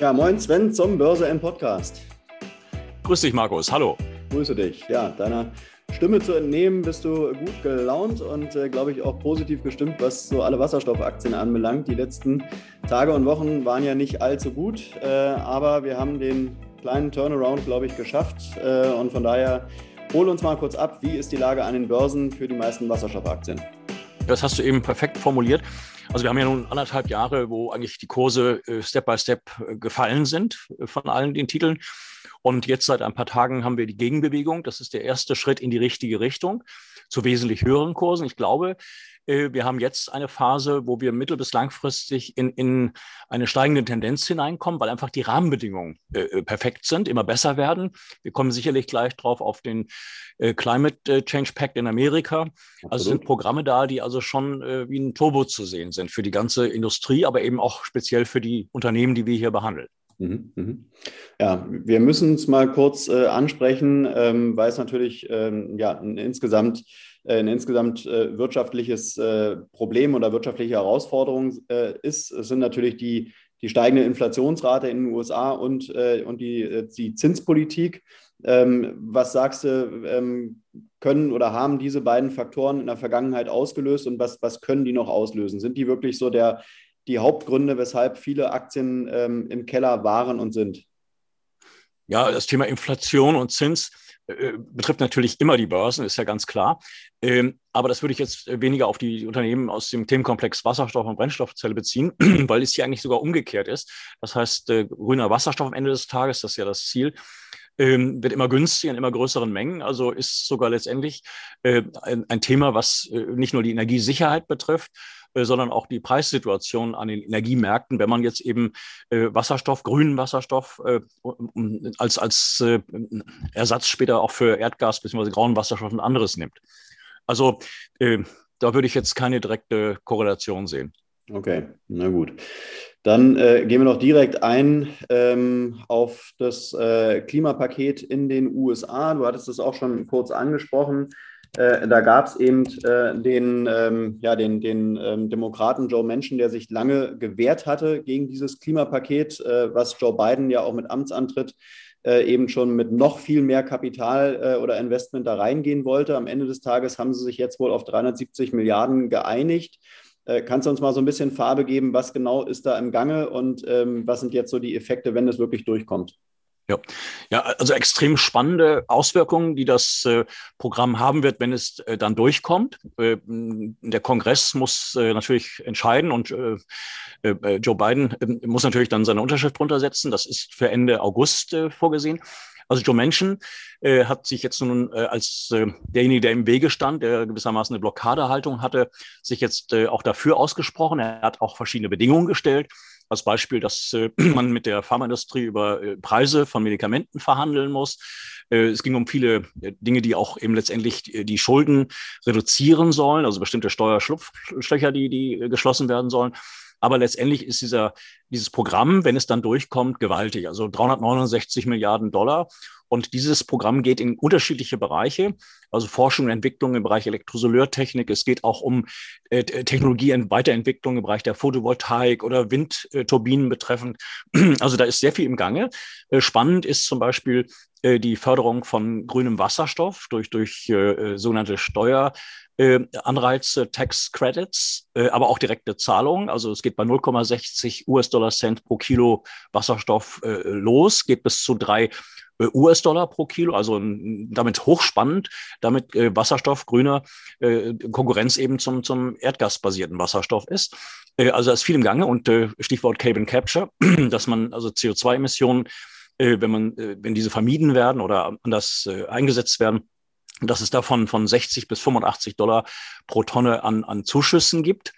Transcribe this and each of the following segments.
Ja, moin Sven zum Börse N Podcast. Grüß dich, Markus. Hallo. Grüße dich. Ja, deiner Stimme zu entnehmen, bist du gut gelaunt und, äh, glaube ich, auch positiv gestimmt, was so alle Wasserstoffaktien anbelangt. Die letzten Tage und Wochen waren ja nicht allzu gut, äh, aber wir haben den kleinen Turnaround, glaube ich, geschafft. Äh, und von daher hol uns mal kurz ab, wie ist die Lage an den Börsen für die meisten Wasserstoffaktien? Das hast du eben perfekt formuliert. Also wir haben ja nun anderthalb Jahre, wo eigentlich die Kurse äh, Step by Step äh, gefallen sind äh, von allen den Titeln. Und jetzt seit ein paar Tagen haben wir die Gegenbewegung. Das ist der erste Schritt in die richtige Richtung zu wesentlich höheren Kursen. Ich glaube, wir haben jetzt eine Phase, wo wir mittel- bis langfristig in, in eine steigende Tendenz hineinkommen, weil einfach die Rahmenbedingungen äh, äh, perfekt sind, immer besser werden. Wir kommen sicherlich gleich drauf auf den äh, Climate Change Pact in Amerika. Absolut. Also sind Programme da, die also schon äh, wie ein Turbo zu sehen sind für die ganze Industrie, aber eben auch speziell für die Unternehmen, die wir hier behandeln. Mhm, mhm. Ja, wir müssen es mal kurz äh, ansprechen, ähm, weil es natürlich ähm, ja, ein insgesamt, äh, ein insgesamt äh, wirtschaftliches äh, Problem oder wirtschaftliche Herausforderung äh, ist. Es sind natürlich die, die steigende Inflationsrate in den USA und, äh, und die, die Zinspolitik. Ähm, was sagst du, ähm, können oder haben diese beiden Faktoren in der Vergangenheit ausgelöst und was, was können die noch auslösen? Sind die wirklich so der, die Hauptgründe, weshalb viele Aktien ähm, im Keller waren und sind? Ja, das Thema Inflation und Zins äh, betrifft natürlich immer die Börsen, ist ja ganz klar. Ähm, aber das würde ich jetzt weniger auf die Unternehmen aus dem Themenkomplex Wasserstoff und Brennstoffzelle beziehen, weil es hier eigentlich sogar umgekehrt ist. Das heißt, äh, grüner Wasserstoff am Ende des Tages, das ist ja das Ziel, ähm, wird immer günstiger in immer größeren Mengen. Also ist sogar letztendlich äh, ein, ein, Thema, was äh, nicht nur die Energiesicherheit betrifft, äh, sondern auch die Preissituation an den Energiemärkten, wenn man jetzt eben äh, Wasserstoff, grünen Wasserstoff äh, als, als äh, Ersatz später auch für Erdgas bzw. grauen Wasserstoff und anderes nimmt. Also äh, da würde ich jetzt keine direkte Korrelation sehen. Okay, na gut. Dann äh, gehen wir noch direkt ein ähm, auf das äh, Klimapaket in den USA. Du hattest es auch schon kurz angesprochen. Äh, da gab es eben äh, den, ähm, ja, den, den ähm, Demokraten Joe Manchin, der sich lange gewehrt hatte gegen dieses Klimapaket, äh, was Joe Biden ja auch mit Amtsantritt äh, eben schon mit noch viel mehr Kapital oder Investment da reingehen wollte. Am Ende des Tages haben sie sich jetzt wohl auf 370 Milliarden geeinigt. Äh, kannst du uns mal so ein bisschen Farbe geben, was genau ist da im Gange und ähm, was sind jetzt so die Effekte, wenn es wirklich durchkommt? Ja. ja, also extrem spannende Auswirkungen, die das äh, Programm haben wird, wenn es äh, dann durchkommt. Äh, der Kongress muss äh, natürlich entscheiden und äh, äh, Joe Biden muss natürlich dann seine Unterschrift drunter setzen. Das ist für Ende August vorgesehen. Also Joe Manchin äh, hat sich jetzt nun äh, als äh, derjenige, der im Wege stand, der gewissermaßen eine Blockadehaltung hatte, sich jetzt äh, auch dafür ausgesprochen. Er hat auch verschiedene Bedingungen gestellt. Als Beispiel, dass äh, man mit der Pharmaindustrie über äh, Preise von Medikamenten verhandeln muss. Äh, es ging um viele Dinge, die auch eben letztendlich die Schulden reduzieren sollen, also bestimmte Steuerschlupflöcher, die, die geschlossen werden sollen. Aber letztendlich ist dieser, dieses Programm, wenn es dann durchkommt, gewaltig. Also 369 Milliarden Dollar. Und dieses Programm geht in unterschiedliche Bereiche, also Forschung und Entwicklung im Bereich Elektrosoleurtechnik. Es geht auch um äh, Technologie und Weiterentwicklung im Bereich der Photovoltaik oder Windturbinen betreffend. Also da ist sehr viel im Gange. Äh, spannend ist zum Beispiel äh, die Förderung von grünem Wasserstoff durch, durch äh, sogenannte Steuer, äh, Anreize, Tax Credits, äh, aber auch direkte Zahlungen. Also es geht bei 0,60 US-Dollar Cent pro Kilo Wasserstoff äh, los, geht bis zu drei äh, US-Dollar pro Kilo, also damit hochspannend, damit äh, Wasserstoff, grüner äh, Konkurrenz eben zum, zum erdgasbasierten Wasserstoff ist. Äh, also da ist viel im Gange und äh, Stichwort Carbon Capture, dass man also CO2-Emissionen, äh, wenn man, äh, wenn diese vermieden werden oder anders äh, eingesetzt werden, dass es davon von 60 bis 85 Dollar pro Tonne an, an Zuschüssen gibt.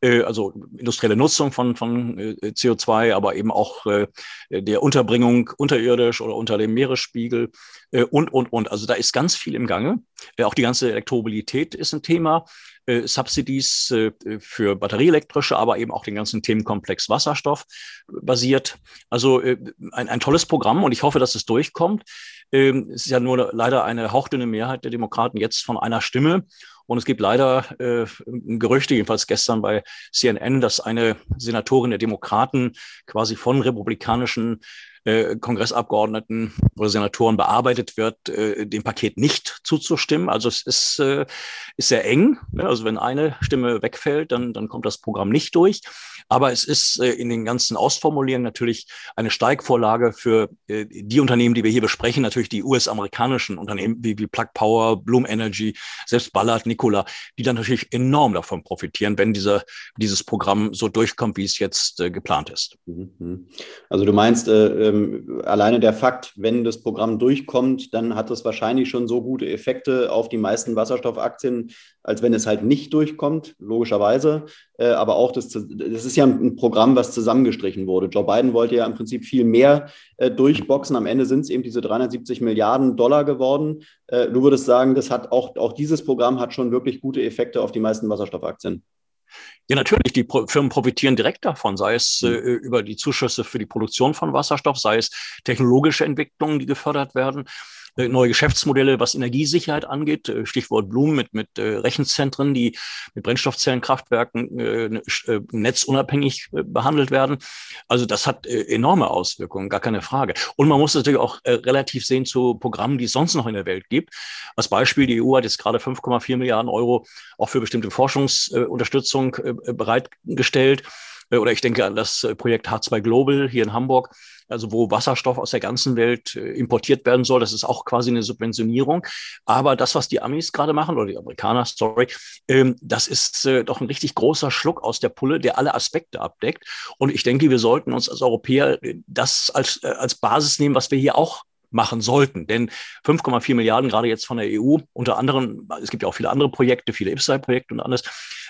Äh, also industrielle Nutzung von, von äh, CO2, aber eben auch äh, der Unterbringung unterirdisch oder unter dem Meeresspiegel und, und, und. Also da ist ganz viel im Gange. Auch die ganze Elektromobilität ist ein Thema. Subsidies für batterieelektrische, aber eben auch den ganzen Themenkomplex Wasserstoff basiert. Also ein, ein tolles Programm und ich hoffe, dass es durchkommt. Ähm, es ist ja nur leider eine hauchdünne Mehrheit der Demokraten jetzt von einer Stimme. Und es gibt leider äh, Gerüchte, jedenfalls gestern bei CNN, dass eine Senatorin der Demokraten quasi von republikanischen äh, Kongressabgeordneten oder Senatoren bearbeitet wird, äh, dem Paket nicht zuzustimmen. Also es ist, äh, ist sehr eng. Ne? Also wenn eine Stimme wegfällt, dann, dann kommt das Programm nicht durch. Aber es ist äh, in den ganzen Ausformulierungen natürlich eine Steigvorlage für äh, die Unternehmen, die wir hier besprechen, natürlich die US-amerikanischen Unternehmen wie, wie Plug Power, Bloom Energy, selbst Ballard, Nikola, die dann natürlich enorm davon profitieren, wenn dieser, dieses Programm so durchkommt, wie es jetzt äh, geplant ist. Mhm. Also du meinst, äh, ähm, alleine der Fakt, wenn das Programm durchkommt, dann hat es wahrscheinlich schon so gute Effekte auf die meisten Wasserstoffaktien, als wenn es halt nicht durchkommt, logischerweise. Äh, aber auch, das, das ist ja ein Programm, was zusammengestrichen wurde. Joe Biden wollte ja im Prinzip viel mehr äh, durchboxen. Am Ende sind es eben diese 370 Milliarden Dollar geworden. Äh, du würdest sagen, das hat auch, auch dieses Programm hat schon wirklich gute Effekte auf die meisten Wasserstoffaktien. Ja, natürlich. Die Firmen profitieren direkt davon, sei es äh, mhm. über die Zuschüsse für die Produktion von Wasserstoff, sei es technologische Entwicklungen, die gefördert werden. Äh, neue Geschäftsmodelle, was Energiesicherheit angeht. Äh, Stichwort Bloom mit, mit äh, Rechenzentren, die mit Brennstoffzellenkraftwerken äh, netzunabhängig behandelt werden. Also das hat enorme Auswirkungen, gar keine Frage. Und man muss natürlich auch relativ sehen zu Programmen, die es sonst noch in der Welt gibt. Als Beispiel, die EU hat jetzt gerade 5,4 Milliarden Euro auch für bestimmte Forschungsunterstützung bereitgestellt. Oder ich denke an das Projekt H2 Global hier in Hamburg, also wo Wasserstoff aus der ganzen Welt äh, importiert werden soll. Das ist auch quasi eine Subventionierung. Aber das, was die Amis gerade machen, oder die Amerikaner, sorry, ähm, das ist äh, doch ein richtig großer Schluck aus der Pulle, der alle Aspekte abdeckt. Und ich denke, wir sollten uns als Europäer äh, das als, als Basis nehmen, was wir hier auch machen sollten. Denn 5,4 Milliarden gerade jetzt von der EU, unter anderem, es gibt ja auch viele andere Projekte, viele IPSAI-Projekte und alles,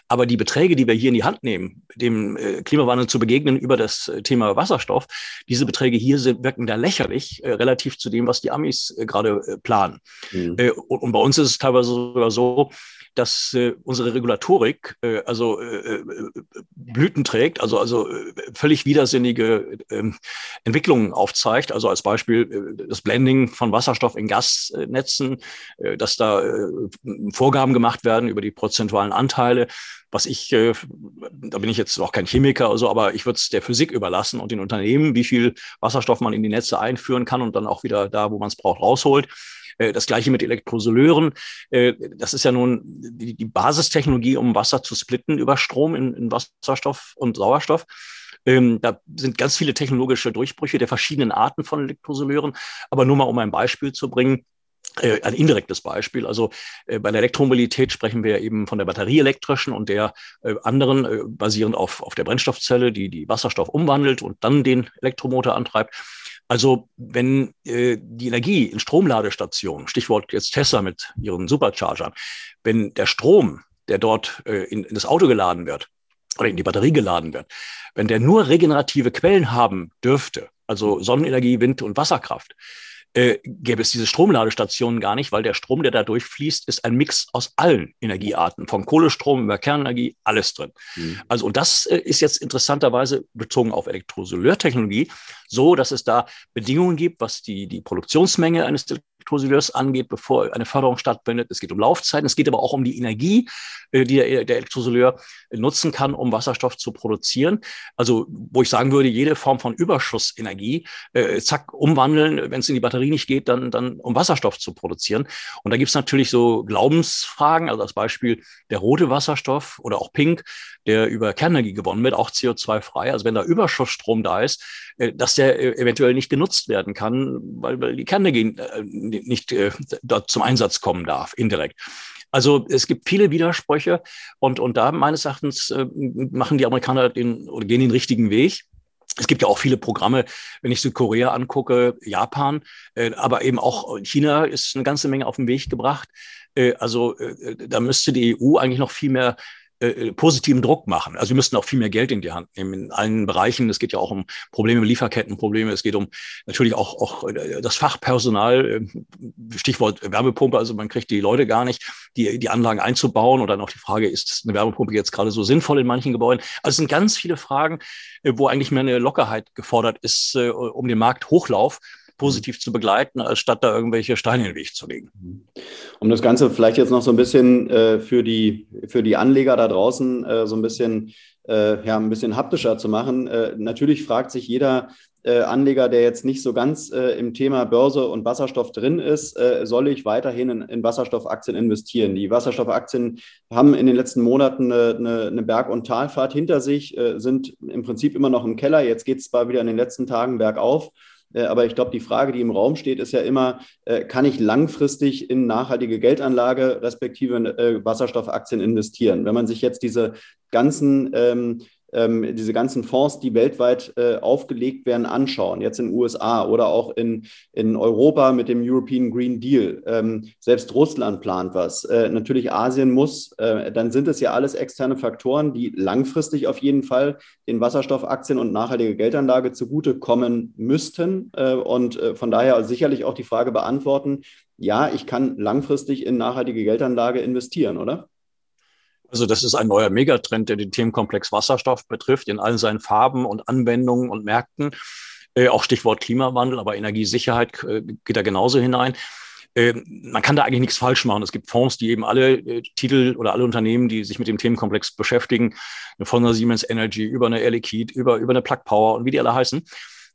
aber die Beträge, die wir hier in die Hand nehmen, dem äh, Klimawandel zu begegnen über das äh, Thema Wasserstoff, diese Beträge hier sind, wirken da lächerlich äh, relativ zu dem, was die Amis äh, gerade äh, planen. Mhm. Äh, und, und, bei uns ist es teilweise sogar so, dass äh, unsere Regulatorik äh, also äh, äh Blüten trägt, also, also äh, völlig widersinnige äh, Entwicklungen aufzeigt. Also als Beispiel äh, das Blending von Wasserstoff in Gasnetzen, äh, dass da äh, Vorgaben gemacht werden über die prozentualen Anteile. Was ich, äh, da bin ich jetzt auch kein Chemiker oder so, aber ich würde es der Physik überlassen und den Unternehmen, wie viel Wasserstoff man in die Netze einführen kann und dann auch wieder da, wo man es braucht, rausholt. Äh, das gleiche mit Elektrosoleuren. Äh, das ist ja nun die Basistechnologie, um Wasser zu splitten über Strom in, Wasserstoff und Sauerstoff. Ähm, da sind ganz viele technologische Durchbrüche der verschiedenen Arten von Elektrosoleuren. Aber nur mal, um ein Beispiel zu bringen. Äh, ein indirektes Beispiel. Also bei der Elektromobilität sprechen wir eben von der batterieelektrischen und der anderen, basierend auf, auf der Brennstoffzelle, die die Wasserstoff umwandelt und dann den Elektromotor antreibt. Also wenn äh, die Energie in Stromladestationen, Stichwort jetzt Tesla mit ihren Superchargern, wenn der Strom, der dort äh, in, in das Auto geladen wird oder in die Batterie geladen wird, wenn der nur regenerative Quellen haben dürfte, also Sonnenenergie, Wind und Wasserkraft, äh, gäbe es diese Stromladestationen gar nicht, weil der Strom, der da durchfließt, ist ein Mix aus allen Energiearten, von Kohlestrom über Kernenergie, alles drin. Mhm. Also, und das äh, ist jetzt interessanterweise bezogen auf Elektrosoleurtechnologie so, dass es da Bedingungen gibt, was die, die Produktionsmenge eines Elektrolyseurs angeht, bevor eine Förderung stattfindet. Es geht um Laufzeiten, es geht aber auch um die Energie, äh, die der, der Elektrolyseure nutzen kann, um Wasserstoff zu produzieren. Also wo ich sagen würde, jede Form von Überschussenergie, äh, zack, umwandeln, wenn es in die Batterie nicht geht, dann, dann um Wasserstoff zu produzieren. Und da gibt es natürlich so Glaubensfragen, also als Beispiel der rote Wasserstoff oder auch Pink, der über Kernenergie gewonnen wird, auch CO2-frei. Also wenn da Überschussstrom da ist, äh, dass der äh, eventuell nicht genutzt werden kann, weil, weil die Kernenergie äh, nicht dort zum Einsatz kommen darf, indirekt. Also es gibt viele Widersprüche und, und da meines Erachtens machen die Amerikaner den oder gehen den richtigen Weg. Es gibt ja auch viele Programme, wenn ich Südkorea angucke, Japan, äh, aber eben auch China ist eine ganze Menge auf den Weg gebracht. Äh, also äh, da müsste die EU eigentlich noch viel mehr äh, äh, positiven Druck machen. Also wir müssten auch viel mehr Geld in die Hand nehmen in allen Bereichen. Es geht ja auch um Probleme, Lieferkettenprobleme. Es geht um natürlich auch, auch äh, das Fachpersonal, Stichwort Wärmepumpe. Also man kriegt die Leute gar nicht, die, die Anlagen einzubauen. Und dann auch die Frage, ist eine Wärmepumpe jetzt gerade so sinnvoll in manchen Gebäuden? Also es sind ganz viele Fragen, wo eigentlich mehr eine Lockerheit gefordert ist, um den Markthochlauf positiv zu begleiten, als statt da irgendwelche Steine in den Weg zu legen. Um das Ganze vielleicht jetzt noch so ein bisschen äh, für, die, für die Anleger da draußen äh, so ein bisschen, äh, ja, ein bisschen haptischer zu machen. Äh, natürlich fragt sich jeder, äh, Anleger, der jetzt nicht so ganz äh, im Thema Börse und Wasserstoff drin ist, äh, soll ich weiterhin in, in, Wasserstoffaktien investieren? Die Wasserstoffaktien haben in den letzten Monaten eine, eine, eine Berg- und Talfahrt hinter sich, äh, sind im Prinzip immer noch im Keller. Jetzt geht es zwar wieder in den letzten Tagen bergauf. Äh, aber ich glaube, die Frage, die im Raum steht, ist ja immer, äh, kann ich langfristig in nachhaltige Geldanlage respektive äh, Wasserstoffaktien investieren? Wenn man sich jetzt diese ganzen ähm, diese ganzen Fonds, die weltweit äh, aufgelegt werden, anschauen, jetzt in den USA oder auch in, in Europa mit dem European Green Deal. Ähm, selbst Russland plant was. Äh, natürlich Asien muss. Äh, dann sind es ja alles externe Faktoren, die langfristig auf jeden Fall den Wasserstoffaktien und nachhaltige Geldanlage zugutekommen müssten. Äh, und äh, von daher sicherlich auch die Frage beantworten, ja, ich kann langfristig in nachhaltige Geldanlage investieren, oder? Also das ist ein neuer Megatrend, der den Themenkomplex Wasserstoff betrifft, in allen seinen Farben und Anwendungen und Märkten. Äh, auch Stichwort Klimawandel, aber Energiesicherheit äh, geht da genauso hinein. Äh, man kann da eigentlich nichts falsch machen. Es gibt Fonds, die eben alle äh, Titel oder alle Unternehmen, die sich mit dem Themenkomplex beschäftigen, von der Siemens Energy über eine Air Liquide, über, über eine Plug Power und wie die alle heißen,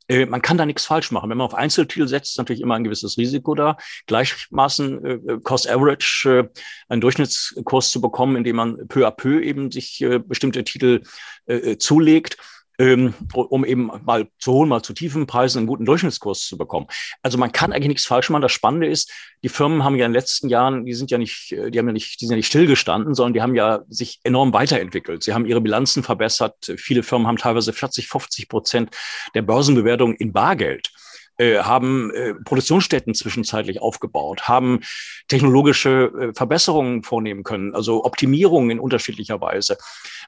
äh, man kann da nichts falsch machen. Wenn man auf Einzeltitel setzt, ist natürlich immer ein gewisses Risiko da. Gleichmaßen äh, Cost Average, äh, einen Durchschnittskurs zu bekommen, indem man peu à peu eben sich äh, bestimmte Titel äh, äh zulegt ähm, um eben mal zu hohen, mal zu tiefen Preisen einen guten Durchschnittskurs zu bekommen. Also man kann eigentlich nichts falsch machen. Das Spannende ist, die Firmen haben ja in den letzten Jahren, die sind ja nicht, die haben ja nicht, die sind ja nicht stillgestanden, sondern die haben ja sich enorm weiterentwickelt. Sie haben ihre Bilanzen verbessert. Viele Firmen haben teilweise 40, 50 Prozent der Börsenbewertung in Bargeld. Äh, haben äh, Produktionsstätten zwischenzeitlich aufgebaut, haben technologische äh, Verbesserungen vornehmen können, also Optimierungen in unterschiedlicher Weise.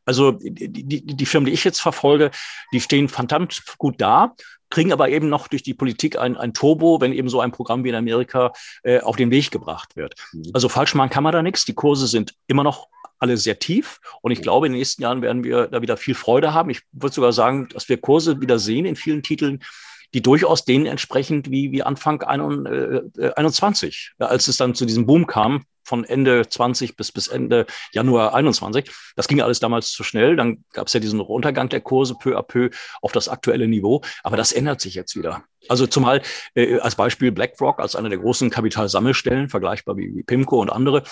Also die, die, die Firmen, die ich jetzt verfolge, die stehen verdammt gut da kriegen aber eben noch durch die Politik ein, ein Turbo, wenn eben so ein Programm wie in Amerika äh, auf den Weg gebracht wird. Mhm. Also falsch machen kann man da nichts. Die Kurse sind immer noch alle sehr tief. Und ich glaube, in den nächsten Jahren werden wir da wieder viel Freude haben. Ich würde sogar sagen, dass wir Kurse wieder sehen in vielen Titeln, die durchaus denen entsprechend wie, wie Anfang 21, äh, als es dann zu diesem Boom kam, von Ende 20 bis, bis Ende Januar 21. Das ging alles damals zu schnell. Dann gab es ja diesen Untergang der Kurse peu à peu auf das aktuelle Niveau. Aber das ändert sich jetzt wieder. Also zumal äh, als Beispiel BlackRock als eine der großen Kapitalsammelstellen, vergleichbar wie, wie PIMCO und andere,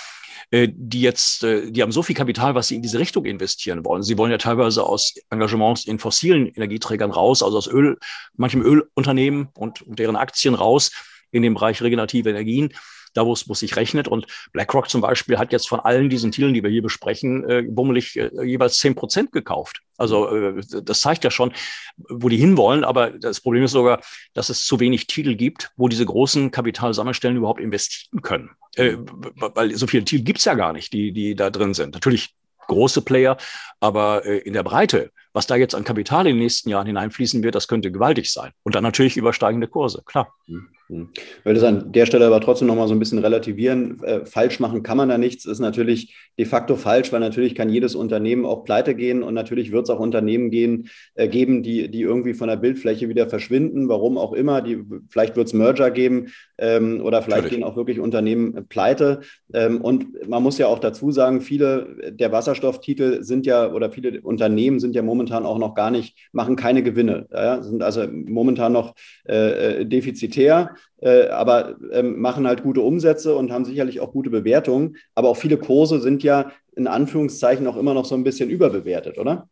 äh, die jetzt, äh, die haben so viel Kapital, was sie in diese Richtung investieren wollen. Sie wollen ja teilweise aus Engagements in fossilen Energieträgern raus, also aus Öl, manchem Ölunternehmen und, und deren Aktien raus in den Bereich regenerative Energien da wo es, es sich rechnet. Und BlackRock zum Beispiel hat jetzt von allen diesen Titeln, die wir hier besprechen, äh, bummelig äh, jeweils zehn Prozent gekauft. Also äh, das zeigt ja schon, wo die hinwollen. Aber das Problem ist sogar, dass es zu wenig Titel gibt, wo diese großen Kapitalsammelstellen überhaupt investieren können. Äh, weil so viele Titel gibt's ja gar nicht, die, die da drin sind. Natürlich große Player, aber äh, in der Breite, was da jetzt an Kapital in den nächsten Jahren hineinfließen wird, das könnte gewaltig sein. Und dann natürlich übersteigende Kurse, klar. Mhm. Ich will das an der Stelle aber trotzdem nochmal so ein bisschen relativieren. Äh, falsch machen kann man da nichts, ist natürlich de facto falsch, weil natürlich kann jedes Unternehmen auch pleite gehen und natürlich wird es auch Unternehmen gehen, äh, geben, die, die irgendwie von der Bildfläche wieder verschwinden, warum auch immer. Die, vielleicht wird es Merger geben ähm, oder vielleicht natürlich. gehen auch wirklich Unternehmen pleite. Ähm, und man muss ja auch dazu sagen, viele der Wasserstofftitel sind ja oder viele Unternehmen sind ja momentan auch noch gar nicht, machen keine Gewinne, ja, sind also momentan noch äh, äh defizitär äh, aber ähm, machen halt gute Umsätze und haben sicherlich auch gute Bewertungen. Aber auch viele Kurse sind ja in Anführungszeichen auch immer noch so ein bisschen überbewertet, oder?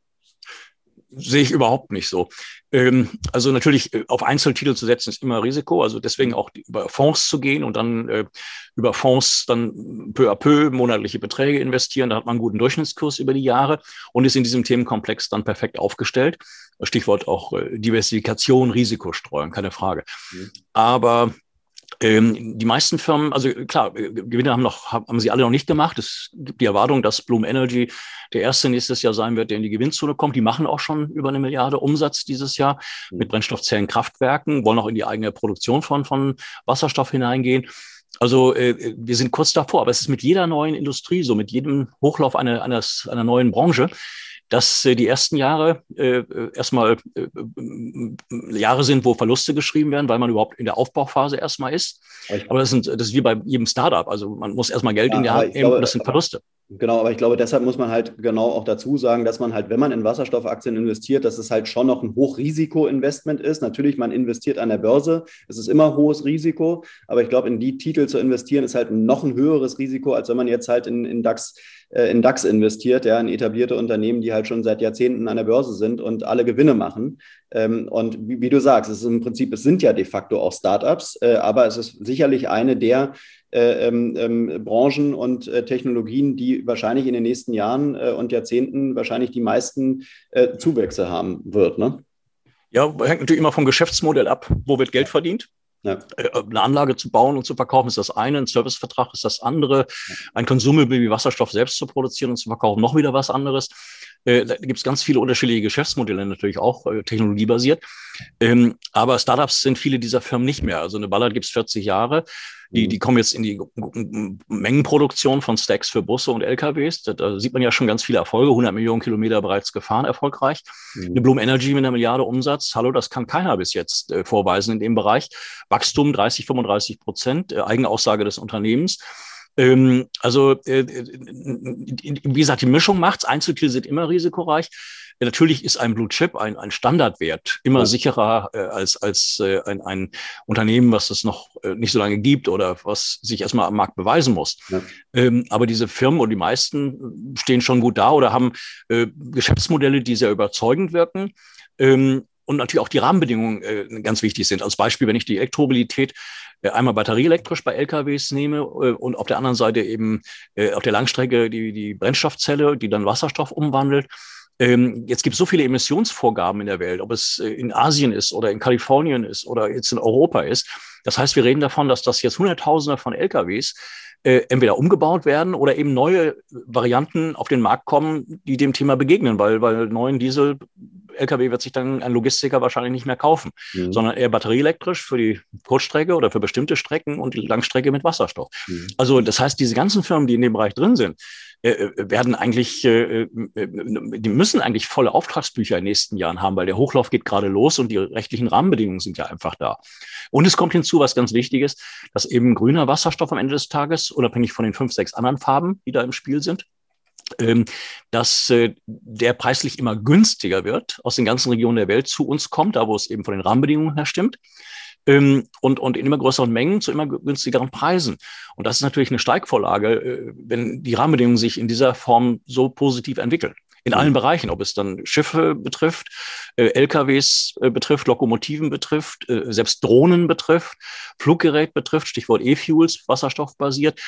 Sehe ich überhaupt nicht so. Ähm, also natürlich äh, auf Einzeltitel zu setzen ist immer Risiko. Also deswegen auch über Fonds zu gehen und dann äh, über Fonds dann peu à peu monatliche Beträge investieren. Da hat man einen guten Durchschnittskurs über die Jahre und ist in diesem Themenkomplex dann perfekt aufgestellt. Stichwort auch äh, Diversifikation, Risikostreuung, keine Frage. Mhm. Aber ähm, die meisten Firmen, also klar, äh, Gewinne haben, noch, haben sie alle noch nicht gemacht. Es gibt die Erwartung, dass Bloom Energy der erste nächstes Jahr sein wird, der in die Gewinnzone kommt. Die machen auch schon über eine Milliarde Umsatz dieses Jahr mhm. mit Brennstoffzellenkraftwerken, wollen auch in die eigene Produktion von, von Wasserstoff hineingehen. Also äh, wir sind kurz davor, aber es ist mit jeder neuen Industrie so, mit jedem Hochlauf einer, einer, einer neuen Branche dass äh, die ersten Jahre äh, äh erstmal äh, äh, Jahre sind, wo Verluste geschrieben werden, weil man überhaupt in der Aufbauphase erstmal ist. Aber das, sind, das ist wie bei jedem Startup. Also man muss erstmal Geld ja, in die Hand nehmen und das sind Verluste. Genau, aber ich glaube, deshalb muss man halt genau auch dazu sagen, dass man halt, wenn man in Wasserstoffaktien investiert, dass es halt schon noch ein Hochrisiko-Investment ist. Natürlich, man investiert an der Börse, es ist immer hohes Risiko, aber ich glaube, in die Titel zu investieren, ist halt noch ein höheres Risiko, als wenn man jetzt halt in, in DAX äh, in DAX investiert, ja, in etablierte Unternehmen, die halt schon seit Jahrzehnten an der Börse sind und alle Gewinne machen. Ähm, und wie, wie, du sagst, es ist im Prinzip, es sind ja de facto auch Startups, äh, aber es ist sicherlich eine der äh, ähm, ähm, Branchen und äh, Technologien, die wahrscheinlich in den nächsten Jahren äh, und Jahrzehnten wahrscheinlich die meisten äh, Zuwächse haben wird. Ne? Ja, hängt natürlich immer vom Geschäftsmodell ab. Wo wird Geld verdient? Ja. Äh, eine Anlage zu bauen und zu verkaufen ist das eine, ein Servicevertrag ist das andere, ein Consumable wie Wasserstoff selbst zu produzieren und zu verkaufen noch wieder was anderes. Äh, da gibt es ganz viele unterschiedliche Geschäftsmodelle, natürlich auch äh, technologiebasiert. Ähm, aber Startups sind viele dieser Firmen nicht mehr. Also eine Ballard gibt es 40 Jahre. Die, die kommen jetzt in die Mengenproduktion von Stacks für Busse und LKWs. Da, da sieht man ja schon ganz viele Erfolge. 100 Millionen Kilometer bereits gefahren, erfolgreich. Mhm. Eine Bloom Energy mit einer Milliarde Umsatz. Hallo, das kann keiner bis jetzt äh, vorweisen in dem Bereich. Wachstum 30, 35 Prozent, äh, Eigenaussage des Unternehmens. Ähm, also, äh, wie gesagt, die Mischung macht's. Einzeltitel sind immer risikoreich. Natürlich ist ein Blue Chip ein, ein Standardwert immer sicherer äh, als, als äh, ein, ein Unternehmen, was es noch äh, nicht so lange gibt oder was sich erstmal am Markt beweisen muss. Ja. Ähm, aber diese Firmen und die meisten stehen schon gut da oder haben äh, Geschäftsmodelle, die sehr überzeugend wirken. Ähm, und natürlich auch die Rahmenbedingungen äh, ganz wichtig sind. Als Beispiel, wenn ich die Elektromobilität äh, einmal batterieelektrisch bei LKWs nehme äh, und auf der anderen Seite eben äh, auf der Langstrecke die, die Brennstoffzelle, die dann Wasserstoff umwandelt, ähm, jetzt gibt es so viele Emissionsvorgaben in der Welt, ob es äh, in Asien ist oder in Kalifornien ist oder jetzt in Europa ist. Das heißt, wir reden davon, dass das jetzt Hunderttausende von LKWs äh, entweder umgebaut werden oder eben neue Varianten auf den Markt kommen, die dem Thema begegnen, weil, weil neuen Diesel LKW wird sich dann ein Logistiker wahrscheinlich nicht mehr kaufen, mhm. sondern eher batterieelektrisch für die Kurzstrecke oder für bestimmte Strecken und die Langstrecke mit Wasserstoff. Mhm. Also das heißt, diese ganzen Firmen, die in dem Bereich drin sind, äh, äh werden eigentlich, äh, die müssen eigentlich volle Auftragsbücher in den nächsten Jahren haben, weil der Hochlauf geht gerade los und die rechtlichen Rahmenbedingungen sind ja einfach da. Und es kommt hinzu, was ganz wichtig ist, dass eben grüner Wasserstoff am Ende des Tages, unabhängig von den fünf, sechs anderen Farben, die da im Spiel sind, dass äh, der preislich immer günstiger wird, aus den ganzen Regionen der Welt zu uns kommt, da wo es eben von den Rahmenbedingungen her stimmt. Ähm, und, und in immer größeren Mengen zu immer günstigeren Preisen. Und das ist natürlich eine Steigvorlage, äh, wenn die Rahmenbedingungen sich in dieser Form so positiv entwickeln. In allen Bereichen, ob es dann Schiffe betrifft, äh, LKWs betrifft, Lokomotiven betrifft, selbst Drohnen betrifft, Fluggerät betrifft, Stichwort E-Fuels, wasserstoffbasiert.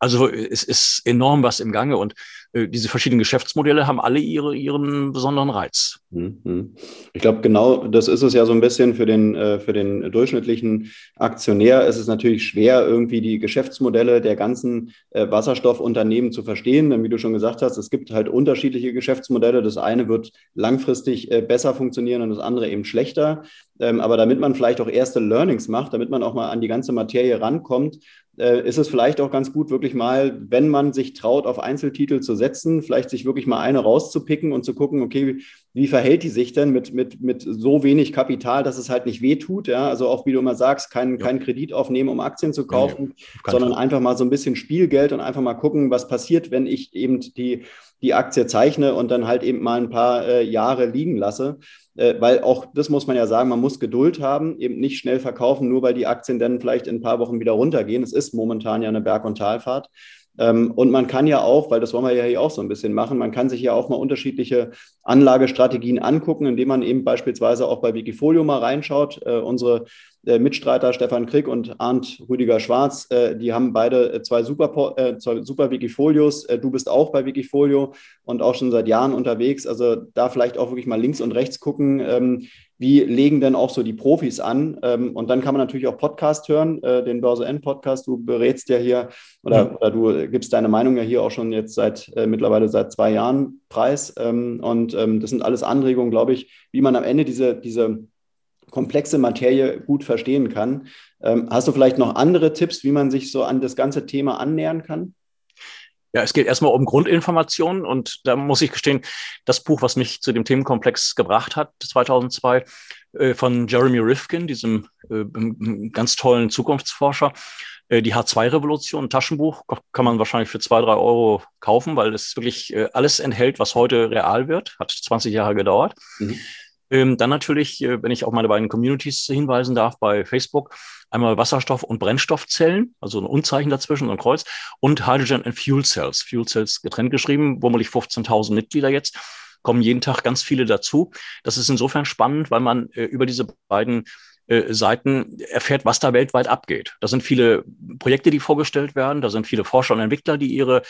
Also es ist enorm was im Gange und äh, diese verschiedenen Geschäftsmodelle haben alle ihre, ihren besonderen Reiz. Mhm. Ich glaube, genau das ist es ja so ein bisschen für den, äh, für den durchschnittlichen Aktionär. Es ist natürlich schwer, irgendwie die Geschäftsmodelle der ganzen äh, Wasserstoffunternehmen zu verstehen. Denn wie du schon gesagt hast, es gibt halt unterschiedliche Geschäftsmodelle. Das eine wird langfristig besser funktionieren und das andere eben schlechter. Ähm, aber damit man vielleicht auch erste Learnings macht, damit man auch mal an die ganze Materie rankommt, äh, ist es vielleicht auch ganz gut, wirklich mal, wenn man sich traut, auf Einzeltitel zu setzen, vielleicht sich wirklich mal eine rauszupicken und zu gucken, okay, wie verhält die sich denn mit, mit, mit so wenig Kapital, dass es halt nicht wehtut? Ja? Also auch, wie du immer sagst, keinen ja. keinen Kredit aufnehmen, um Aktien zu kaufen, ja, sondern einfach mal so ein bisschen Spielgeld und einfach mal gucken, was passiert, wenn ich eben die, die Aktie zeichne und dann halt eben mal ein paar äh, Jahre liegen lasse. Äh, weil auch das muss man ja sagen, man muss Geduld haben, eben nicht schnell verkaufen, nur weil die Aktien dann vielleicht in ein paar Wochen wieder runtergehen. Es ist momentan ja eine Berg- und Talfahrt. Ähm, und man kann ja auch, weil das wollen wir ja hier auch so ein bisschen machen, man kann sich ja auch mal unterschiedliche Anlagestrategien angucken, indem man eben beispielsweise auch bei Wikifolio mal reinschaut. Äh, unsere äh, Mitstreiter Stefan Krieg und Arndt Rüdiger Schwarz, äh, die haben beide zwei super, zwei super Wikifolios. Du bist auch bei Wikifolio und auch schon seit Jahren unterwegs. Also da vielleicht auch wirklich mal links und rechts gucken. Wie legen denn auch so die Profis an? Ähm, und dann kann man natürlich auch Podcast hören, äh, den Börse N Podcast. Du berätst ja hier oder, mhm. oder, du gibst deine Meinung ja hier auch schon jetzt seit mittlerweile seit zwei Jahren preis. Ähm, und ähm, das sind alles Anregungen, glaube ich, wie man am Ende diese, diese komplexe Materie gut verstehen kann. Ähm, hast du vielleicht noch andere Tipps, wie man sich so an das ganze Thema annähern kann? Ja, es geht erstmal um Grundinformationen und da muss ich gestehen, das Buch, was mich zu dem Themenkomplex gebracht hat, 2002, äh, von Jeremy Rifkin, diesem äh, ganz tollen Zukunftsforscher, äh, die H2-Revolution, ein Taschenbuch, kann man wahrscheinlich für zwei, drei Euro kaufen, weil es wirklich alles enthält, was heute real wird, hat 20 Jahre gedauert. Mhm. Ähm, dann natürlich, äh, wenn ich auf meine beiden Communities hinweisen darf, bei Facebook, einmal Wasserstoff- und Brennstoffzellen, also ein Unzeichen dazwischen, so ein Kreuz, und Hydrogen and Fuel Cells. Fuel Cells getrennt geschrieben, womöglich 15.000 Mitglieder jetzt, kommen jeden Tag ganz viele dazu. Das ist insofern spannend, weil man äh, über diese beiden äh, Seiten erfährt, was da weltweit abgeht. Da sind viele Projekte, die vorgestellt werden, da sind viele Forscher und Entwickler, die ihre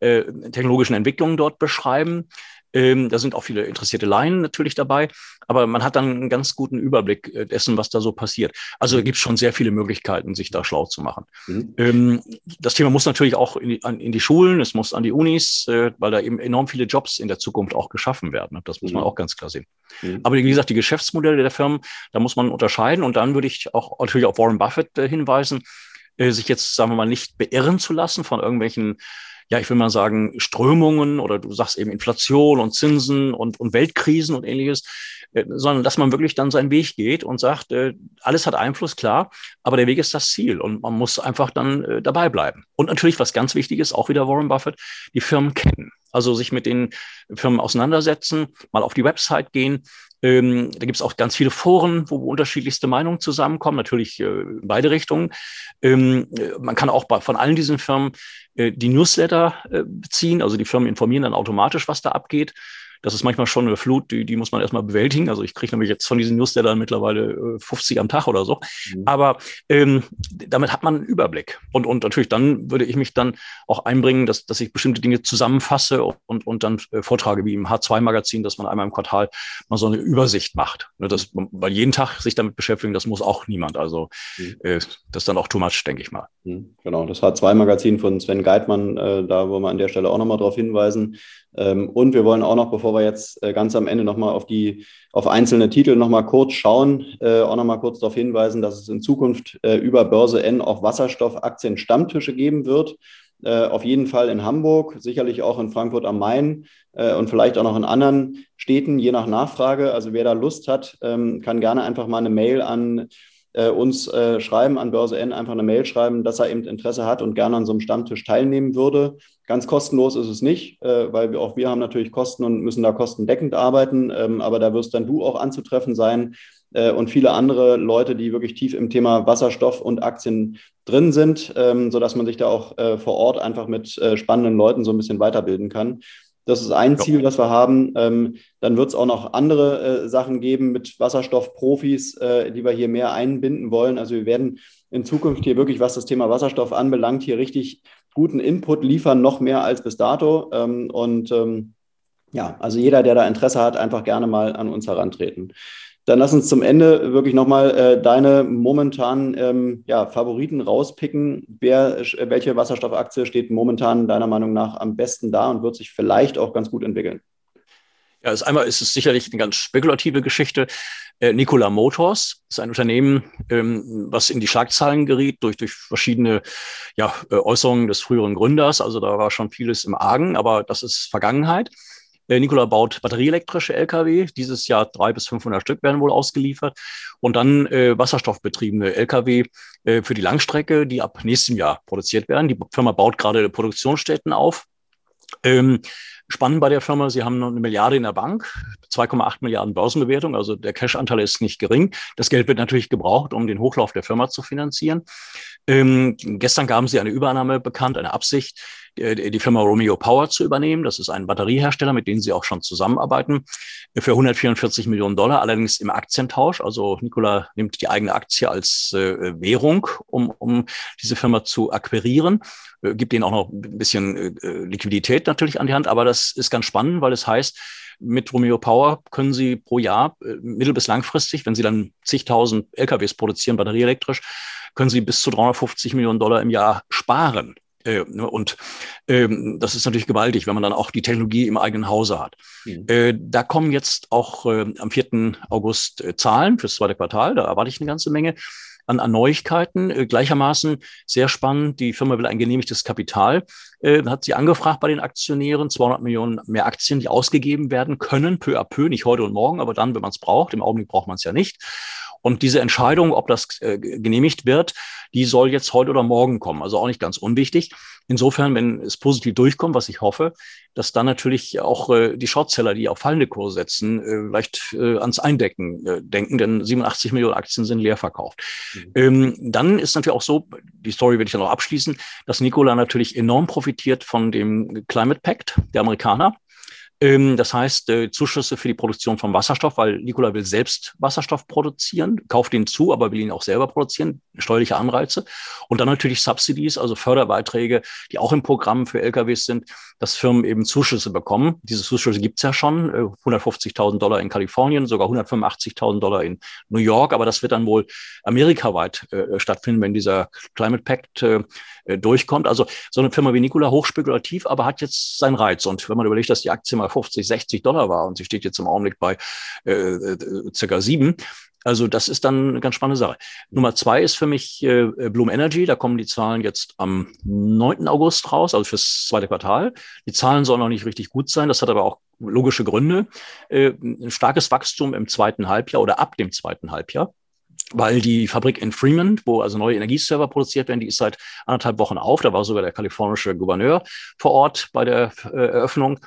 äh, technologischen Entwicklungen dort beschreiben. Ähm, da sind auch viele interessierte Laien natürlich dabei, aber man hat dann einen ganz guten Überblick äh, dessen, was da so passiert. Also gibt es schon sehr viele Möglichkeiten, sich da schlau zu machen. Mhm. Ähm, das Thema muss natürlich auch in die, an, in die, Schulen, es muss an die Unis, äh, weil da eben enorm viele Jobs in der Zukunft auch geschaffen werden. Das muss mhm. man auch ganz klar sehen. Mhm. Aber wie gesagt, die Geschäftsmodelle der Firmen, da muss man unterscheiden und dann würde ich auch natürlich auf Warren Buffett äh, hinweisen, äh, sich jetzt, sagen wir mal, nicht beirren zu lassen von irgendwelchen ja, ich will mal sagen, Strömungen oder du sagst eben Inflation und Zinsen und, und Weltkrisen und ähnliches, äh, sondern dass man wirklich dann seinen Weg geht und sagt, äh, alles hat Einfluss, klar, aber der Weg ist das Ziel und man muss einfach dann äh, dabei bleiben. Und natürlich, was ganz wichtig ist, auch wieder Warren Buffett, die Firmen kennen. Also sich mit den Firmen auseinandersetzen, mal auf die Website gehen, ähm, da gibt es auch ganz viele Foren, wo unterschiedlichste Meinungen zusammenkommen, natürlich äh, in beide Richtungen. Ähm, äh, man kann auch bei, von allen diesen Firmen äh, die Newsletter äh, beziehen, also die Firmen informieren dann automatisch, was da abgeht. Das ist manchmal schon eine Flut, die, die muss man erstmal bewältigen. Also ich kriege nämlich jetzt von diesen Newslettern mittlerweile 50 äh, am Tag oder so. Mhm. Aber ähm, damit hat man einen Überblick. Und, und natürlich dann würde ich mich dann auch einbringen, dass, dass ich bestimmte Dinge zusammenfasse und, und dann äh, vortrage, wie im H2-Magazin, dass man einmal im Quartal mal so eine Übersicht macht. Ne, das, weil jeden Tag sich damit beschäftigen, das muss auch niemand. Also mhm. äh, das ist dann auch too much, denke ich mal. Mhm. Genau, das H2-Magazin von Sven Geitmann, äh, da wollen wir an der Stelle auch nochmal darauf hinweisen. Ähm, und wir wollen auch noch, bevor wir jetzt äh, ganz am Ende nochmal auf die, auf einzelne Titel nochmal kurz schauen, äh, auch nochmal kurz darauf hinweisen, dass es in Zukunft äh, über Börse N auch Wasserstoffaktien Stammtische geben wird. Auf jeden Fall in Hamburg, sicherlich auch in Frankfurt am Main und vielleicht auch noch in anderen Städten, je nach Nachfrage. Also wer da Lust hat, ähm, kann gerne einfach mal eine Mail an uns schreiben, an Börse N einfach eine Mail schreiben, dass er eben Interesse hat und gerne an so einem Stammtisch teilnehmen würde. Ganz kostenlos ist es nicht, äh, weil wir auch wir haben natürlich Kosten und müssen da kostendeckend arbeiten. Ähm, aber da wirst dann du auch anzutreffen sein äh, und viele andere Leute, die wirklich tief im Thema Wasserstoff und Aktien drin sind, ähm, sodass man sich da auch äh, vor Ort einfach mit äh, spannenden Leuten so ein bisschen weiterbilden kann. Das ist ein Ziel, das wir haben. Ähm, dann wird es auch noch andere äh, Sachen geben mit Wasserstoffprofis, äh, die wir hier mehr einbinden wollen. Also wir werden in Zukunft hier wirklich, was das Thema Wasserstoff anbelangt, hier richtig guten Input liefern, noch mehr als bis dato. Ähm, und ähm, ja, also jeder, der da Interesse hat, einfach gerne mal an uns herantreten. Dann lass uns zum Ende wirklich nochmal äh, deine momentanen ähm, ja, Favoriten rauspicken. Wer, welche Wasserstoffaktie steht momentan deiner Meinung nach am besten da und wird sich vielleicht auch ganz gut entwickeln? Ja, also einmal ist es sicherlich eine ganz spekulative Geschichte. Äh, Nikola Motors ist ein Unternehmen, ähm, was in die Schlagzeilen geriet durch, durch verschiedene ja, äh, Äußerungen des früheren Gründers. Also da war schon vieles im Argen, aber das ist Vergangenheit. Äh, Nikola baut batterieelektrische Lkw. Dieses Jahr drei bis 500 Stück werden wohl ausgeliefert. Und dann äh, wasserstoffbetriebene Lkw äh, für die Langstrecke, die ab nächstem Jahr produziert werden. Die Firma baut gerade Produktionsstätten auf. Ähm, Spannend bei der Firma, sie haben eine Milliarde in der Bank, 2,8 Milliarden Börsenbewertung, also der Cash-Anteil ist nicht gering. Das Geld wird natürlich gebraucht, um den Hochlauf der Firma zu finanzieren. Ähm, gestern gaben sie eine Übernahme bekannt, eine Absicht, die Firma Romeo Power zu übernehmen. Das ist ein Batteriehersteller, mit dem sie auch schon zusammenarbeiten, für 144 Millionen Dollar, allerdings im Aktientausch. Also Nikola nimmt die eigene Aktie als äh, Währung, um, um diese Firma zu akquirieren, äh, gibt ihnen auch noch ein bisschen äh, Liquidität natürlich an die Hand, aber das ist ganz spannend, weil es heißt, mit Romeo Power können Sie pro Jahr äh, mittel- bis langfristig, wenn Sie dann zigtausend LKWs produzieren, batterieelektrisch, können Sie bis zu 350 Millionen Dollar im Jahr sparen. Äh, ne, und ähm, das ist natürlich gewaltig, wenn man dann auch die Technologie im eigenen Hause hat. Mhm. Äh, da kommen jetzt auch äh, am 4. August äh, Zahlen fürs zweite Quartal. Da erwarte ich eine ganze Menge an, an Neuigkeiten. Äh, gleichermaßen sehr spannend, die Firma will ein genehmigtes Kapital. Äh, hat sie angefragt bei den Aktionären, 200 Millionen mehr Aktien, die ausgegeben werden können, peu à peu, nicht heute und morgen, aber dann, wenn man es braucht. Im Augenblick braucht man es ja nicht. Und diese Entscheidung, ob das äh, genehmigt wird, die soll jetzt heute oder morgen kommen. Also auch nicht ganz unwichtig. Insofern, wenn es positiv durchkommt, was ich hoffe, dass dann natürlich auch äh, die Shortseller, die auf fallende Kurse setzen, äh, vielleicht äh, ans Eindecken äh, denken, denn 87 Millionen Aktien sind leer verkauft. Mhm. Ähm, dann ist natürlich auch so, die Story werde ich dann noch abschließen, dass Nikola natürlich enorm profitiert von dem Climate Pact der Amerikaner. Ähm, das heißt, äh, Zuschüsse für die Produktion von Wasserstoff, weil Nikola will selbst Wasserstoff produzieren, kauft ihn zu, aber will ihn auch selber produzieren, steuerliche Anreize. Und dann natürlich Subsidies, also Förderbeiträge, die auch im Programm für LKWs sind, dass Firmen eben Zuschüsse bekommen. Diese Zuschüsse gibt es ja schon, 150.000 äh, Dollar in Kalifornien, sogar 185.000 Dollar in New York, aber das wird dann wohl amerikaweit äh, stattfinden, wenn dieser Climate Pact äh, durchkommt. Also so eine Firma wie Nikola, hochspekulativ, aber hat jetzt seinen Reiz. Und wenn man überlegt, dass die Aktie mal 50, 60 Dollar war und sie steht jetzt im Augenblick bei äh, äh, circa sieben, also das ist dann eine ganz spannende Sache. Nummer zwei ist für mich äh, Bloom Energy. Da kommen die Zahlen jetzt am 9. August raus, also fürs zweite Quartal. Die Zahlen sollen noch nicht richtig gut sein. Das hat aber auch logische Gründe. Äh, ein starkes Wachstum im zweiten Halbjahr oder ab dem zweiten Halbjahr weil die Fabrik in Fremont, wo also neue Energieserver produziert werden, die ist seit anderthalb Wochen auf. Da war sogar der kalifornische Gouverneur vor Ort bei der äh, Eröffnung.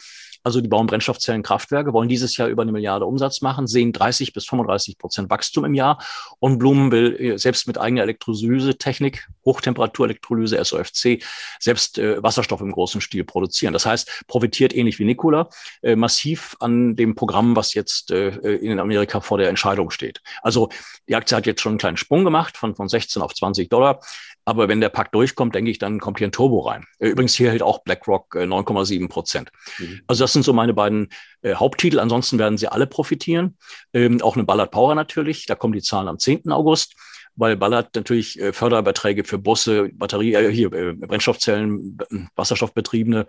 Also die bauen Brennstoffzellenkraftwerke, wollen dieses Jahr über eine Milliarde Umsatz machen, sehen 30 bis 35 Prozent Wachstum im Jahr. Und Blumen will äh, selbst mit eigener Elektrolyse-Technik, Hochtemperatur-Elektrolyse, SOFC, selbst äh, Wasserstoff im großen Stil produzieren. Das heißt, profitiert ähnlich wie Nikola äh, massiv an dem Programm, was jetzt äh, in Amerika vor der Entscheidung steht. Also die Aktie hat jetzt schon einen kleinen Sprung gemacht von, von 16 auf 20 Dollar. Aber wenn der Pakt durchkommt, denke ich, dann kommt hier ein Turbo rein. Äh, übrigens, hier hält auch BlackRock 9,7 äh, Prozent. Mhm. Also das sind so meine beiden äh, Haupttitel. Ansonsten werden sie alle profitieren. Ähm, auch eine Ballard Power natürlich. Da kommen die Zahlen am 10. August weil Ballard natürlich äh, Förderbeiträge für Busse, Batterie, äh, hier äh, Brennstoffzellen, Wasserstoffbetriebene,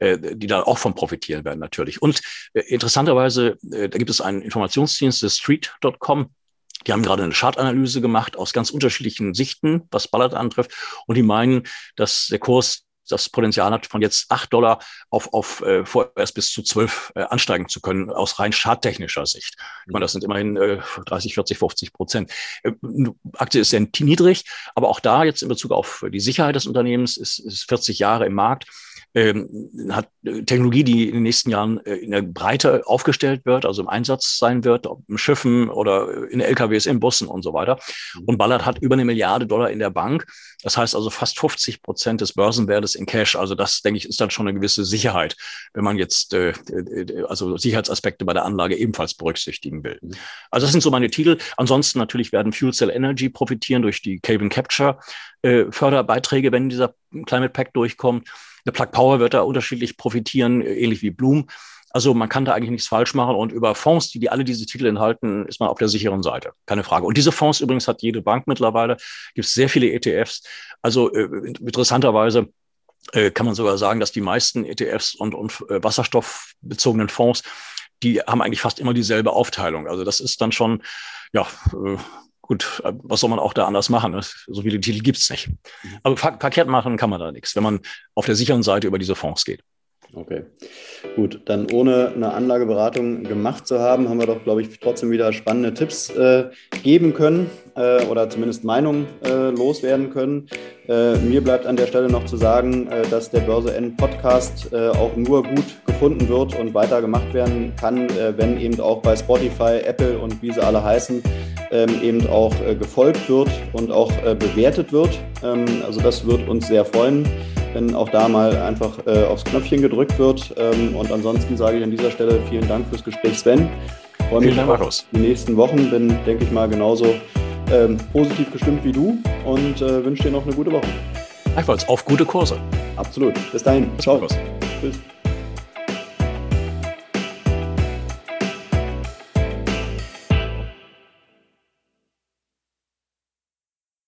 äh, die da auch von profitieren werden natürlich. Und interessanterweise, da gibt es einen Informationsdienst, Street.com, die haben gerade eine Chartanalyse gemacht aus ganz unterschiedlichen Sichten, was Ballard antrifft. Und die meinen, dass der Kurs das Potenzial hat, von jetzt acht Dollar auf, auf äh, vorerst bis zu zwölf äh, ansteigen zu können, aus rein charttechnischer Sicht. Ich meine, das sind immerhin äh, 30, 40, 50 Prozent. Äh, Aktie ist sehr niedrig, aber auch da jetzt in Bezug auf die Sicherheit des Unternehmens ist, ist 40 Jahre im Markt hat äh, Technologie, die in den nächsten Jahren äh, in der Breite aufgestellt wird, also im Einsatz sein wird, ob in Schiffen oder in LKWs, in Bussen und so weiter. Mhm. Und Ballard hat über eine Milliarde Dollar in der Bank. Das heißt also fast 50 Prozent des Börsenwertes in Cash. Also das, denke ich, ist dann schon eine gewisse Sicherheit, wenn man jetzt äh, äh also Sicherheitsaspekte bei der Anlage ebenfalls berücksichtigen will. Mhm. Also das sind so meine Titel. Ansonsten natürlich werden Fuel Cell Energy profitieren durch die Carbon Capture äh, Förderbeiträge, wenn dieser Climate Pact durchkommt. Der Plug Power wird da unterschiedlich profitieren, ähnlich wie Bloom. Also man kann da eigentlich nichts falsch machen und über Fonds, die, die alle diese Titel enthalten, ist man auf der sicheren Seite. Keine Frage. Und diese Fonds übrigens hat jede Bank mittlerweile, gibt es sehr viele ETFs. Also äh, interessanterweise äh, kann man sogar sagen, dass die meisten ETFs und, und äh, wasserstoffbezogenen Fonds, die haben eigentlich fast immer dieselbe Aufteilung. Also das ist dann schon, ja, äh, gut, äh, was soll man auch da anders machen? Ne? So viele Titel gibt's nicht. Mhm. Aber verkehrt machen kann man da nichts, wenn man auf der sicheren Seite über diese Fonds geht. Okay, gut. Dann ohne eine Anlageberatung gemacht zu haben, haben wir doch, glaube ich, trotzdem wieder spannende Tipps äh, geben können. Äh, oder zumindest Meinung äh, loswerden können. Äh, mir bleibt an der Stelle noch zu sagen, äh, dass der Börse N Podcast äh, auch nur gut gefunden wird und weiter gemacht werden kann, äh, wenn eben auch bei Spotify, Apple und wie sie alle heißen, ähm, eben auch gefolgt wird und auch bewertet wird. Ähm, also das wird uns sehr freuen wenn auch da mal einfach äh, aufs Knöpfchen gedrückt wird. Ähm, und ansonsten sage ich an dieser Stelle vielen Dank fürs Gespräch, Sven. Freue mich auf die nächsten Wochen. Bin, denke ich mal, genauso ähm, positiv gestimmt wie du und äh, wünsche dir noch eine gute Woche. Gleichfalls auf gute Kurse. Absolut. Bis dahin. Ciao. Tschüss.